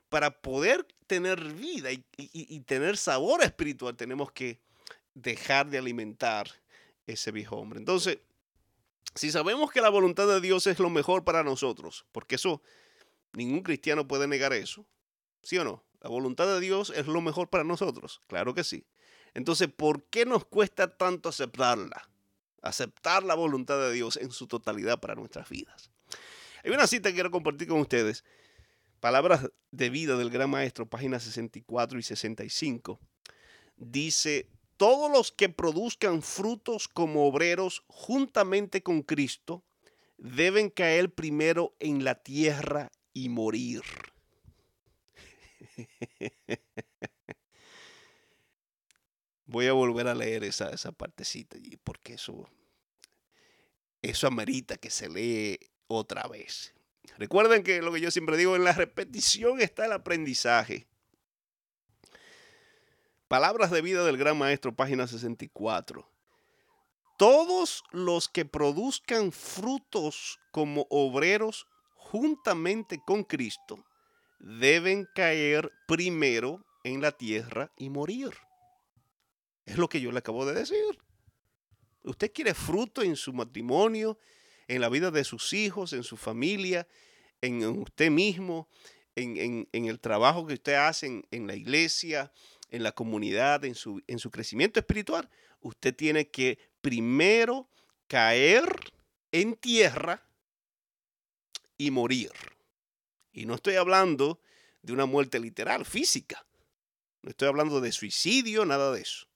Para poder tener vida y, y- y tener sabor espiritual, tenemos que dejar de alimentar ese viejo hombre. Entonces, si sabemos que la voluntad de Dios es lo mejor para nosotros, porque eso ningún cristiano puede negar eso, ¿sí o no? La voluntad de Dios es lo mejor para nosotros, claro que sí. Entonces, ¿por qué nos cuesta tanto aceptarla? Aceptar la voluntad de Dios en su totalidad para nuestras vidas. Hay una cita que quiero compartir con ustedes. Palabras de vida del gran maestro, páginas 64 y 65. Dice, todos los que produzcan frutos como obreros juntamente con Cristo deben caer primero en la tierra y morir. Voy a volver a leer esa, esa partecita y- porque eso, eso amerita que se lee otra vez. Recuerden que lo que yo siempre digo, en la repetición está el aprendizaje. Palabras de vida del gran maestro, página 64. Todos los que produzcan frutos como obreros juntamente con Cristo deben caer primero en la tierra y morir. Es lo que yo le acabo de decir. Usted quiere fruto en su matrimonio, en la vida de sus hijos, en su familia, en usted mismo, en, en- en el trabajo que usted hace en, la iglesia, en la comunidad, en su, en su crecimiento espiritual. Usted tiene que primero caer en tierra y morir. Y no estoy hablando de una muerte literal, física. No estoy hablando de suicidio, nada de eso.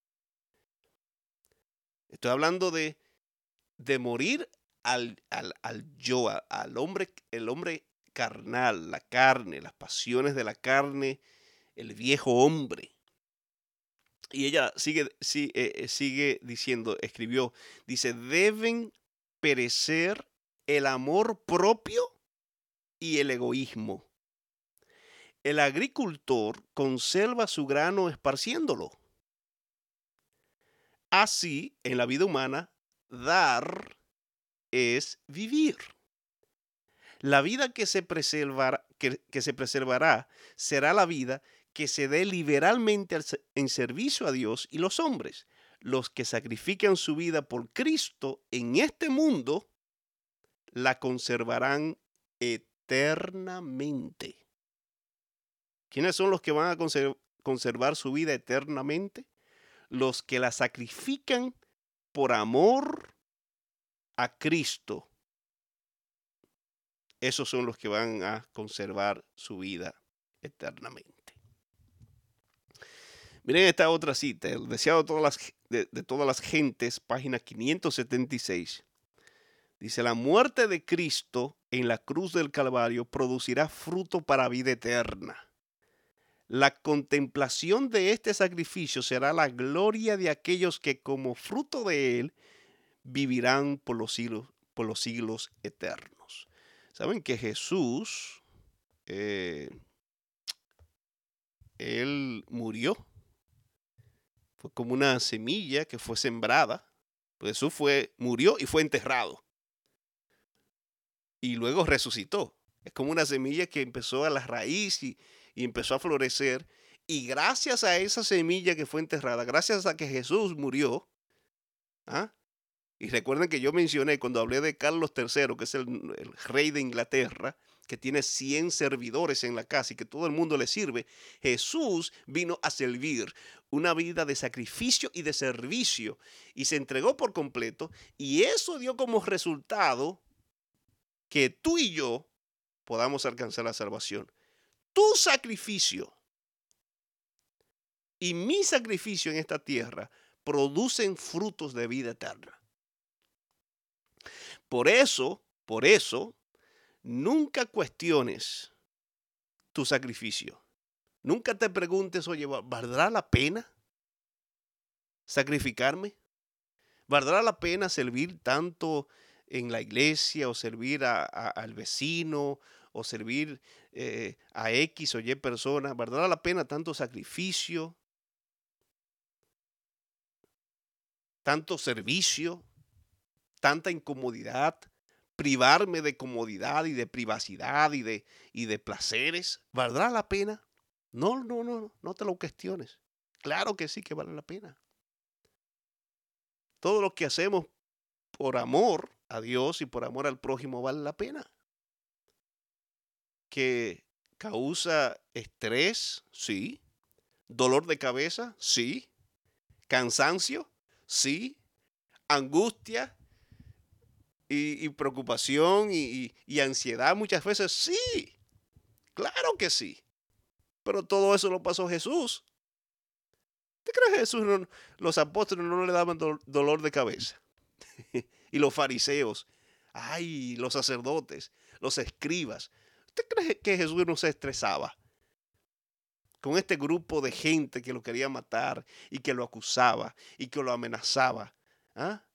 Estoy hablando de, de morir al, al, al yo, al hombre, el hombre carnal, la carne, las pasiones de la carne, el viejo hombre. Y ella sigue, eh, eh, sigue diciendo, escribió, dice, deben perecer el amor propio y el egoísmo. El agricultor conserva su grano esparciéndolo. Así, en la vida humana, dar es vivir. La vida que se, que, se preservará será la vida que se dé liberalmente en servicio a Dios y los hombres. Los que sacrifican su vida por Cristo en este mundo, la conservarán eternamente. ¿Quiénes son los que van a conser- conservar su vida eternamente? Los que la sacrifican por amor a Cristo. Esos son los que van a conservar su vida eternamente. Miren esta otra cita, el deseado de todas las, de, de todas las gentes, página 576. Dice, la muerte de Cristo en la cruz del Calvario producirá fruto para vida eterna. La contemplación de este sacrificio será la gloria de aquellos que como fruto de él vivirán por los siglos, eternos. Saben que Jesús, eh, él murió. Fue como una semilla que fue sembrada. Jesús fue, murió y fue enterrado. Y luego resucitó. Es como una semilla que empezó a la raíz y, empezó a florecer. Y gracias a esa semilla que fue enterrada, gracias a que Jesús murió, ¿ah? y recuerden que yo mencioné cuando hablé de Carlos III, que es el, el rey de Inglaterra, que tiene 100 servidores en la casa y que todo el mundo le sirve, Jesús vino a servir una vida de sacrificio y de servicio y se entregó por completo y eso dio como resultado que tú y yo podamos alcanzar la salvación. Tu sacrificio y mi sacrificio en esta tierra producen frutos de vida eterna. Por eso, por eso, nunca cuestiones tu sacrificio. Nunca te preguntes, oye, ¿va- ¿valdrá la pena sacrificarme? ¿Valdrá la pena servir tanto en la iglesia o servir a- al vecino o servir eh, a X o Y persona? ¿Valdrá la pena tanto sacrificio? Tanto servicio, tanta incomodidad, privarme de comodidad y de privacidad y de, y de placeres, ¿valdrá la pena? No, no, no, no te lo cuestiones. Claro que sí que vale la pena. Todo lo que hacemos por amor a Dios y por amor al prójimo vale la pena. Que causa estrés, sí. Dolor de cabeza, sí. Cansancio, sí. Angustia, y, y preocupación y, ansiedad muchas veces, sí, claro que sí. Pero todo eso lo pasó Jesús. ¿Te crees Jesús no- los apóstoles no le daban do- dolor de cabeza? y los fariseos, ay, los sacerdotes, los escribas. ¿Usted cree que Jesús no se estresaba? con este grupo de gente que lo quería matar y que lo acusaba y que lo amenazaba. ¿ah?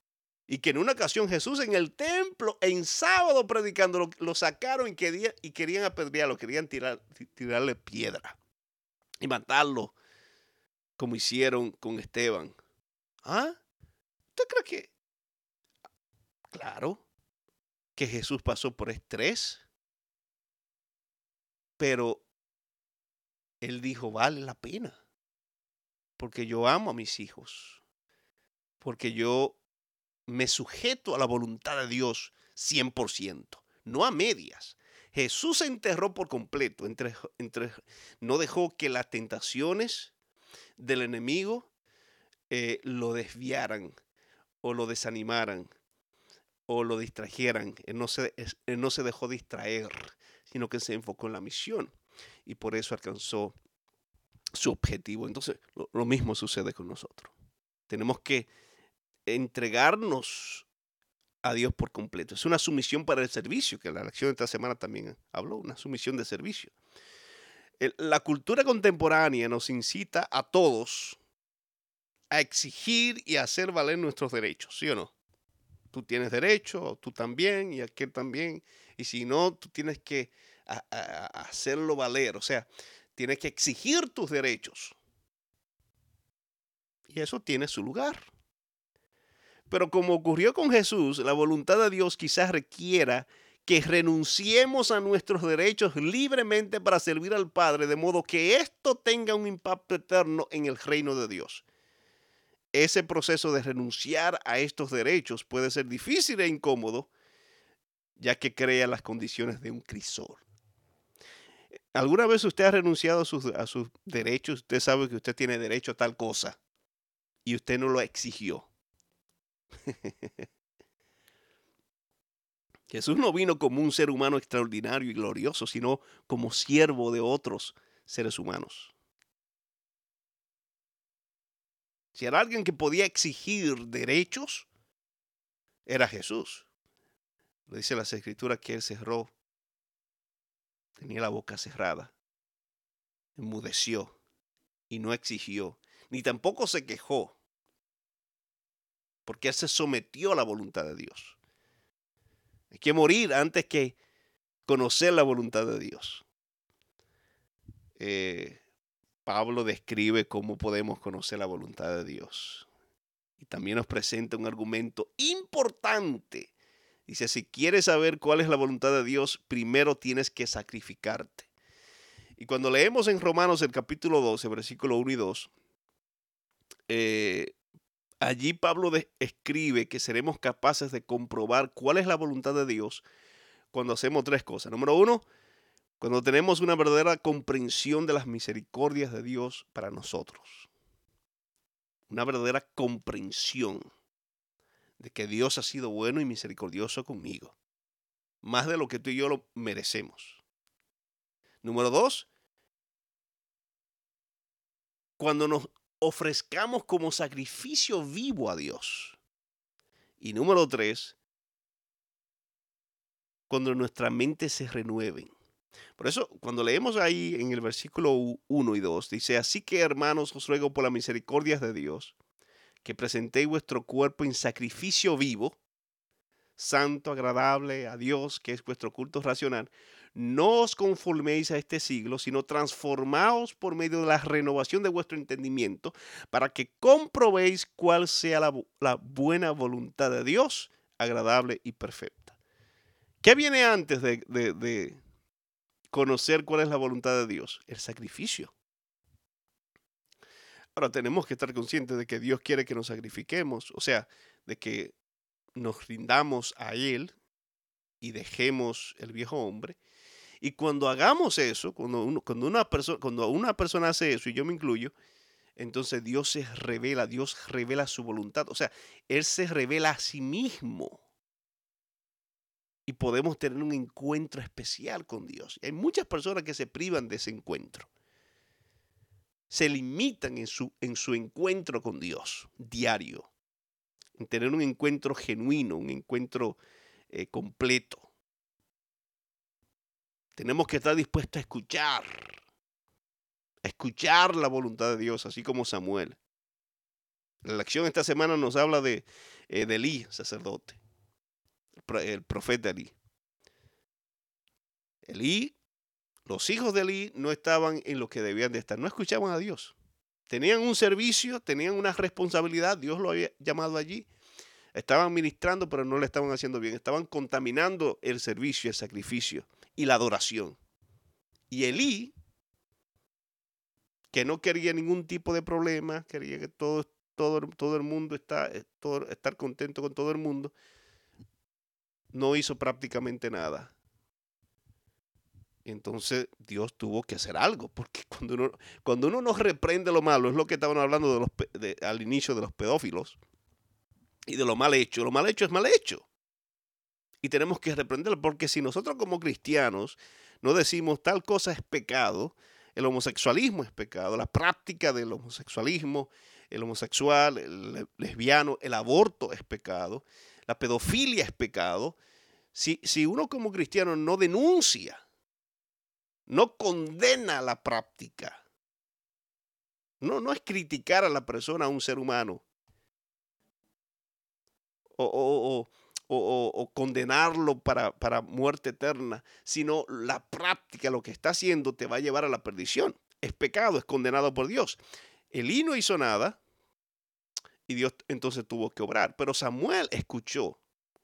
Y que en una ocasión Jesús en el templo, en sábado predicando, lo, sacaron y querían, apedrearlo, querían tirar, ti- tirarle piedra y matarlo, como hicieron con Esteban. ¿Ah? ¿Usted cree que? Claro, que Jesús pasó por estrés, pero él dijo, vale la pena, porque yo amo a mis hijos, porque yo me sujeto a la voluntad de Dios 100%, no a medias. Jesús se enterró por completo, entre, entre, no dejó que las tentaciones del enemigo eh, lo desviaran o lo desanimaran o lo distrajeran. Él no, se, él no se dejó distraer, sino que se enfocó en la misión y por eso alcanzó su objetivo. Entonces, lo, mismo sucede con nosotros. Tenemos que entregarnos a Dios por completo. Es una sumisión para el servicio, que la lección de esta semana también habló, una sumisión de servicio. La cultura contemporánea nos incita a todos a exigir y a hacer valer nuestros derechos, ¿sí o no? Tú tienes derecho, tú también, y aquel también, y si no, tú tienes que hacerlo valer, o sea, tienes que exigir tus derechos. Y eso tiene su lugar. Pero como ocurrió con Jesús, la voluntad de Dios quizás requiera que renunciemos a nuestros derechos libremente para servir al Padre, de modo que esto tenga un impacto eterno en el reino de Dios. Ese proceso de renunciar a estos derechos puede ser difícil e incómodo, ya que crea las condiciones de un crisol. ¿Alguna vez usted ha renunciado a sus, a sus derechos? Usted sabe que usted tiene derecho a tal cosa y usted no lo exigió. Jesús no vino como un ser humano extraordinario y glorioso, sino como siervo de otros seres humanos. Si era alguien que podía exigir derechos, era Jesús. Le dice las escrituras que él cerró, tenía la boca cerrada, enmudeció y no exigió, ni tampoco se quejó, porque él se sometió a la voluntad de Dios. Hay que morir antes que conocer la voluntad de Dios. Eh, Pablo describe cómo podemos conocer la voluntad de Dios. Y también nos presenta un argumento importante. Dice, si quieres saber cuál es la voluntad de Dios, primero tienes que sacrificarte. Y cuando leemos en Romanos el capítulo 12, versículo 1 y 2, eh, allí Pablo escribe que seremos capaces de comprobar cuál es la voluntad de Dios cuando hacemos tres cosas. Número uno, cuando tenemos una verdadera comprensión de las misericordias de Dios para nosotros. Una verdadera comprensión de que Dios ha sido bueno y misericordioso conmigo. Más de lo que tú y yo lo merecemos. Número dos, cuando nos ofrezcamos como sacrificio vivo a Dios. Y número tres, cuando nuestra mente se renueven. Por eso, cuando leemos ahí en el versículo 1 y 2, dice, así que hermanos, os ruego por las misericordias de Dios, que presentéis vuestro cuerpo en sacrificio vivo, santo, agradable a Dios, que es vuestro culto racional. No os conforméis a este siglo, sino transformaos por medio de la renovación de vuestro entendimiento, para que comprobéis cuál sea la, bu- la buena voluntad de Dios, agradable y perfecta. ¿Qué viene antes de conocer cuál es la voluntad de Dios? El sacrificio. Ahora tenemos que estar conscientes de que Dios quiere que nos sacrifiquemos, o sea, de que nos rindamos a Él y dejemos el viejo hombre. Y cuando hagamos eso, cuando, uno- cuando, una persona, cuando una persona hace eso, y yo me incluyo, entonces Dios se revela, Dios revela su voluntad. O sea, Él se revela a sí mismo. Y podemos tener un encuentro especial con Dios. Y hay muchas personas que se privan de ese encuentro. Se limitan en su, en su encuentro con Dios diario. En tener un encuentro genuino, un encuentro eh, completo. Tenemos que estar dispuestos a escuchar. a escuchar la voluntad de Dios, así como Samuel. La lección esta semana nos habla de, eh, de Elí, sacerdote, el, pro- el profeta Elí. Elí, los hijos de Elí no estaban en lo que debían de estar, no escuchaban a Dios. Tenían un servicio, tenían una responsabilidad, Dios lo había llamado allí. Estaban ministrando, pero no le estaban haciendo bien. Estaban contaminando el servicio, el sacrificio y la adoración. Y Elí, que no quería ningún tipo de problema, quería que todo, todo, todo el mundo está, eh, estar contento con todo el mundo, no hizo prácticamente nada. Entonces Dios tuvo que hacer algo, porque cuando uno, cuando uno no reprende lo malo, es lo que estaban hablando de los, al inicio de los pedófilos y de lo mal hecho. Lo mal hecho es mal hecho. Y tenemos que reprenderlo, porque si nosotros como cristianos no decimos tal cosa es pecado, el homosexualismo es pecado, la práctica del homosexualismo, el homosexual, el le- lesbiano, el aborto es pecado, la pedofilia es pecado. Si, si uno como cristiano no denuncia, no condena la práctica, no, no es criticar a la persona, a un ser humano, o, o- o- o- condenarlo para, para muerte eterna, sino la práctica, lo que está haciendo, te va a llevar a la perdición. Es pecado, es condenado por Dios. Elí no hizo nada y Dios entonces tuvo que obrar. Pero Samuel escuchó.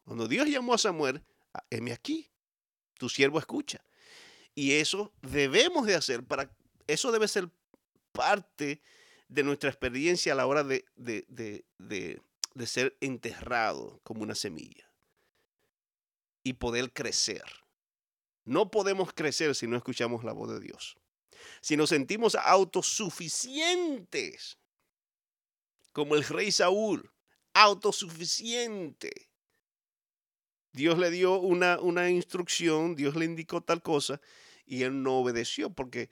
Cuando Dios llamó a Samuel, "Ah, heme aquí, tu siervo escucha. Y eso debemos de hacer para, eso debe ser parte de nuestra experiencia a la hora de, de- de- de- de ser enterrado como una semilla y poder crecer. No podemos crecer si no escuchamos la voz de Dios. Si nos sentimos autosuficientes, como el rey Saúl, autosuficiente. Dios le dio una, una instrucción, Dios le indicó tal cosa y él no obedeció porque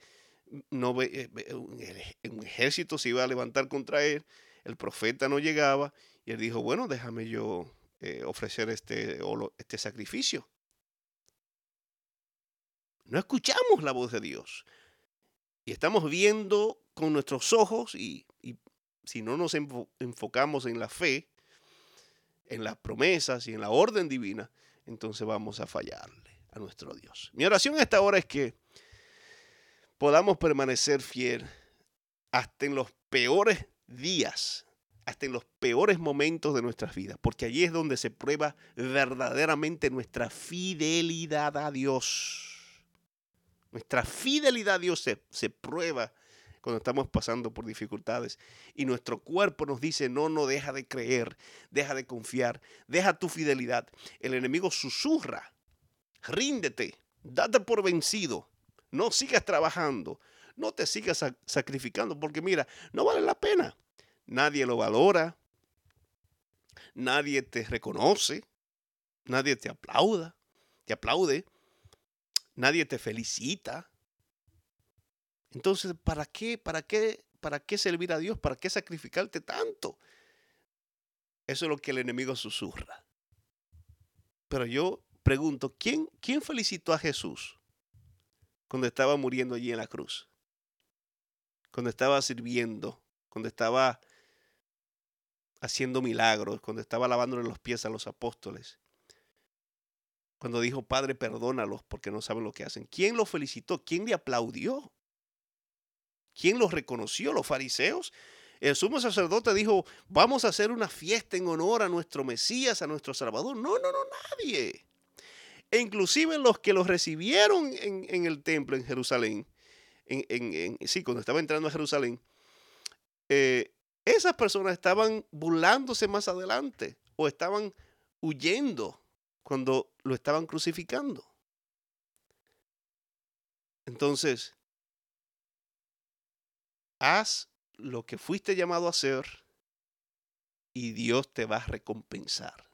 no, eh, un ej- un ejército se iba a levantar contra él, el profeta no llegaba y él dijo, bueno, déjame yo eh, ofrecer este, este sacrificio. No escuchamos la voz de Dios. Y estamos viendo con nuestros ojos y, si no nos enfo- enfocamos en la fe, en las promesas y en la orden divina, entonces vamos a fallarle a nuestro Dios. Mi oración a esta hora es que podamos permanecer fiel hasta en los peores días, hasta en los peores momentos de nuestras vidas, porque allí es donde se prueba verdaderamente nuestra fidelidad a Dios. Nuestra fidelidad a Dios se, se prueba cuando estamos pasando por dificultades y nuestro cuerpo nos dice, no, no, deja de creer, deja de confiar, deja tu fidelidad. El enemigo susurra, ríndete, date por vencido, no sigas trabajando, no te sigas sa- sacrificando, porque mira, no vale la pena. Nadie lo valora, nadie te reconoce, nadie te aplauda, te aplaude, nadie te felicita. Entonces, ¿para qué, para qué, para qué servir a Dios? ¿Para qué sacrificarte tanto? Eso es lo que el enemigo susurra. Pero yo pregunto, ¿quién, quién felicitó a Jesús cuando estaba muriendo allí en la cruz? Cuando estaba sirviendo, cuando estaba haciendo milagros, cuando estaba lavándole los pies a los apóstoles. Cuando dijo, Padre, perdónalos porque no saben lo que hacen. ¿Quién lo felicitó? ¿Quién le aplaudió? ¿Quién los reconoció? ¿Los fariseos? El sumo sacerdote dijo, vamos a hacer una fiesta en honor a nuestro Mesías, a nuestro Salvador. No, no, no, nadie. E inclusive los que los recibieron en, el templo en Jerusalén, en- sí, cuando estaba entrando a Jerusalén, eh, esas personas estaban burlándose más adelante o estaban huyendo cuando lo estaban crucificando. Entonces, haz lo que fuiste llamado a hacer y Dios te va a recompensar.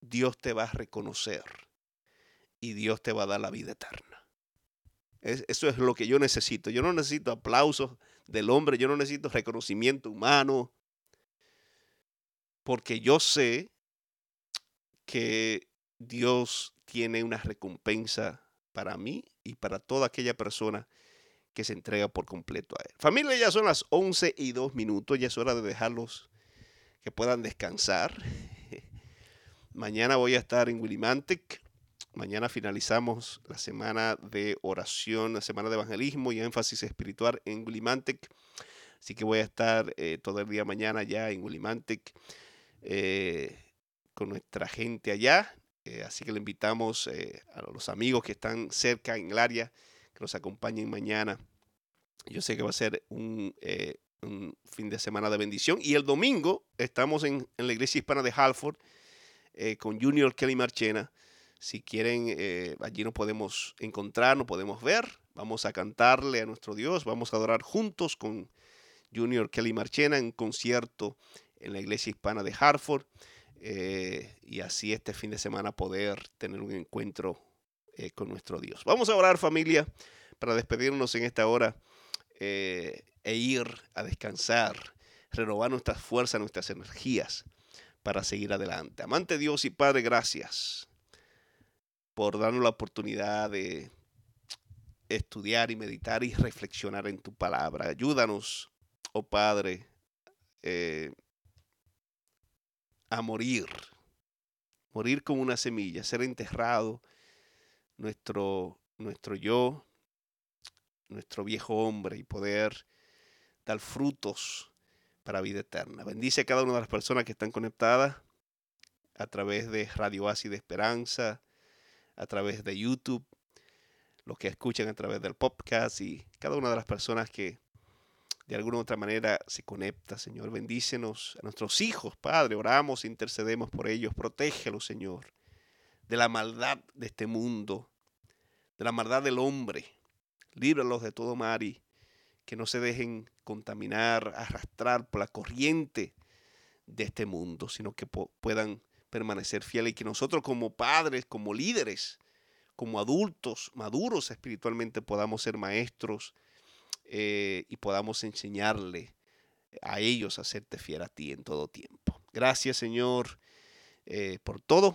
Dios te va a reconocer y Dios te va a dar la vida eterna. Es- eso es lo que yo necesito. Yo no necesito aplausos del hombre, yo no necesito reconocimiento humano, porque yo sé que Dios tiene una recompensa para mí y para toda aquella persona que se entrega por completo a Él. Familia, ya son las 11 y 2 minutos, ya es hora de dejarlos que puedan descansar. Mañana voy a estar en Willimantic. Mañana finalizamos la semana de oración, la semana de evangelismo y énfasis espiritual en Willimantic. Así que voy a estar eh, todo el día mañana ya en Willimantic eh, con nuestra gente allá. Eh, así que le invitamos eh, a los amigos que están cerca en el área que nos acompañen mañana. Yo sé que va a ser un, eh, fin de semana de bendición. Y el domingo estamos en, la iglesia hispana de Halford eh, con Junior Kelly Marchena. Si quieren, eh, allí nos podemos encontrar, nos podemos ver. Vamos a cantarle a nuestro Dios. Vamos a adorar juntos con Junior Kelly Marchena en concierto en la iglesia hispana de Hartford. y así este fin de semana poder tener un encuentro eh, con nuestro Dios. Vamos a orar familia para despedirnos en esta hora eh, e ir a descansar, renovar nuestras fuerzas, nuestras energías para seguir adelante. Amante Dios y Padre, gracias por darnos la oportunidad de estudiar y meditar y reflexionar en tu palabra. Ayúdanos, oh Padre, eh, a morir, morir como una semilla, ser enterrado nuestro, nuestro yo, nuestro viejo hombre y poder dar frutos para vida eterna. Bendice a cada una de las personas que están conectadas a través de Radio Asi de Esperanza, a través de YouTube, los que escuchan a través del podcast y cada una de las personas que de alguna u otra manera se conecta, Señor. Bendícenos a nuestros hijos, Padre. Oramos, intercedemos por ellos. Protégelos, Señor, de la maldad de este mundo, de la maldad del hombre. Líbralos de todo mal y que no se dejen contaminar, arrastrar por la corriente de este mundo, sino que puedan permanecer fieles y que nosotros como padres, como líderes, como adultos maduros espiritualmente podamos ser maestros eh, y podamos enseñarle a ellos a serte fiel a ti en todo tiempo. Gracias Señor eh, por todo.